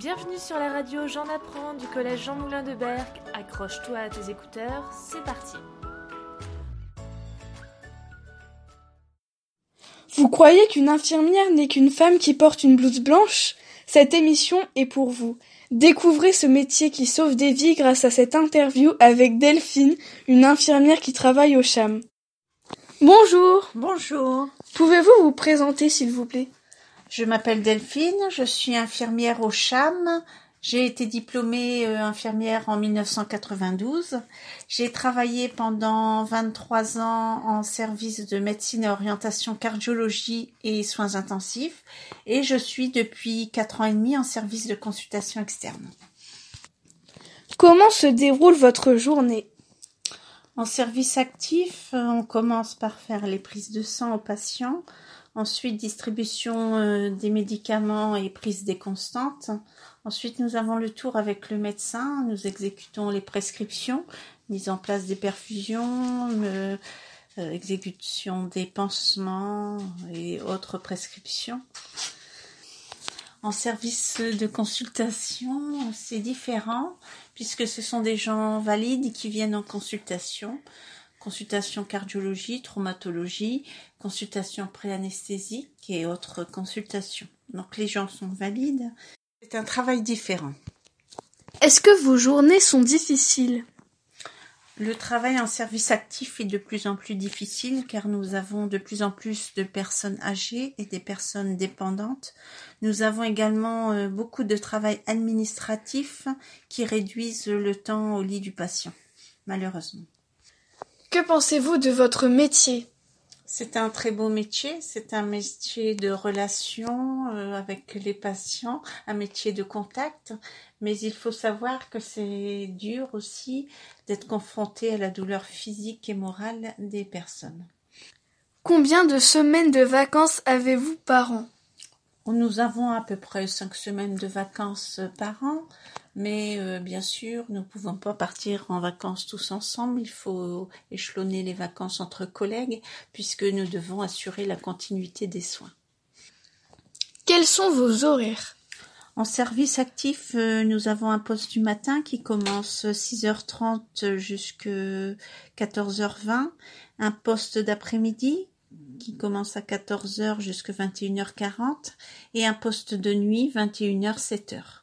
Bienvenue sur la radio J'en apprends du collège Jean Moulin de Berck. Accroche-toi à tes écouteurs, c'est parti. Vous croyez qu'une infirmière n'est qu'une femme qui porte une blouse blanche? Cette émission est pour vous. Découvrez ce métier qui sauve des vies grâce à cette interview avec Delphine, une infirmière qui travaille au CHAM. Bonjour. Bonjour. Pouvez-vous vous présenter s'il vous plaît? Je m'appelle Delphine, je suis infirmière au CHAM. J'ai été diplômée euh, infirmière en 1992. J'ai travaillé pendant 23 ans en service de médecine et orientation cardiologie et soins intensifs et je suis depuis 4 ans et demi en service de consultation externe. Comment se déroule votre journée? En service actif, euh, on commence par faire les prises de sang aux patients, ensuite distribution euh, des médicaments et prise des constantes. Ensuite, nous avons le tour avec le médecin, nous exécutons les prescriptions, mise en place des perfusions, euh, exécution des pansements et autres prescriptions. En service de consultation, c'est différent puisque ce sont des gens valides qui viennent en consultation. Consultation cardiologie, traumatologie, consultation préanesthésique et autres consultations. Donc les gens sont valides c'est un travail différent. Est-ce que vos journées sont difficiles? Le travail en service actif est de plus en plus difficile car nous avons de plus en plus de personnes âgées et des personnes dépendantes. Nous avons également euh, beaucoup de travail administratif qui réduisent le temps au lit du patient, malheureusement. Que pensez-vous de votre métier? C'est un très beau métier, c'est un métier de relation euh, avec les patients, un métier de contact, mais il faut savoir que c'est dur aussi d'être confronté à la douleur physique et morale des personnes. Combien de semaines de vacances avez-vous par an? Nous avons à peu près cinq semaines de vacances par an. Mais euh, bien sûr, nous ne pouvons pas partir en vacances tous ensemble. Il faut échelonner les vacances entre collègues puisque nous devons assurer la continuité des soins. Quels sont vos horaires? En service actif, euh, nous avons un poste du matin qui commence 6h30 jusqu'à 14h20, un poste d'après-midi qui commence à 14h jusqu'à 21h40 et un poste de nuit 21h 7h.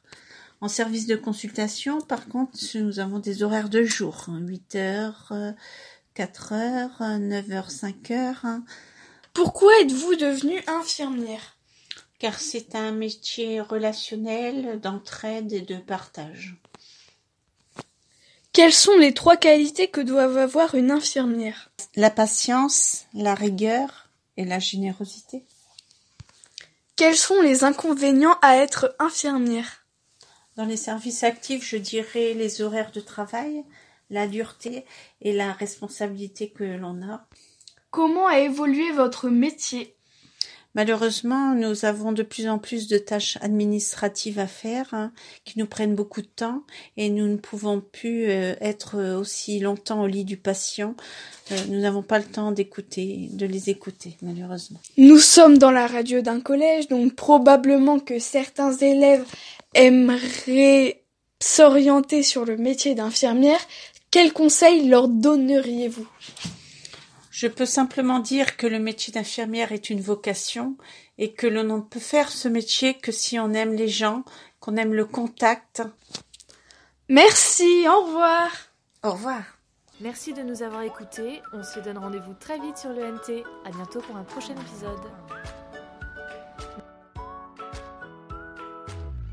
En service de consultation, par contre, nous avons des horaires de jour, 8 heures, 4 heures, 9 heures, 5 heures. Pourquoi êtes-vous devenue infirmière? Car c'est un métier relationnel, d'entraide et de partage. Quelles sont les trois qualités que doivent avoir une infirmière? La patience, la rigueur et la générosité. Quels sont les inconvénients à être infirmière? Dans les services actifs, je dirais les horaires de travail, la dureté et la responsabilité que l'on a. Comment a évolué votre métier? Malheureusement, nous avons de plus en plus de tâches administratives à faire hein, qui nous prennent beaucoup de temps et nous ne pouvons plus euh, être aussi longtemps au lit du patient. Euh, nous n'avons pas le temps d'écouter, de les écouter, malheureusement. Nous sommes dans la radio d'un collège, donc probablement que certains élèves aimeraient s'orienter sur le métier d'infirmière, quels conseils leur donneriez-vous? Je peux simplement dire que le métier d'infirmière est une vocation et que l'on ne peut faire ce métier que si on aime les gens, qu'on aime le contact. Merci, au revoir. Au revoir. Merci de nous avoir écoutés. On se donne rendez-vous très vite sur le NT. À bientôt pour un prochain épisode.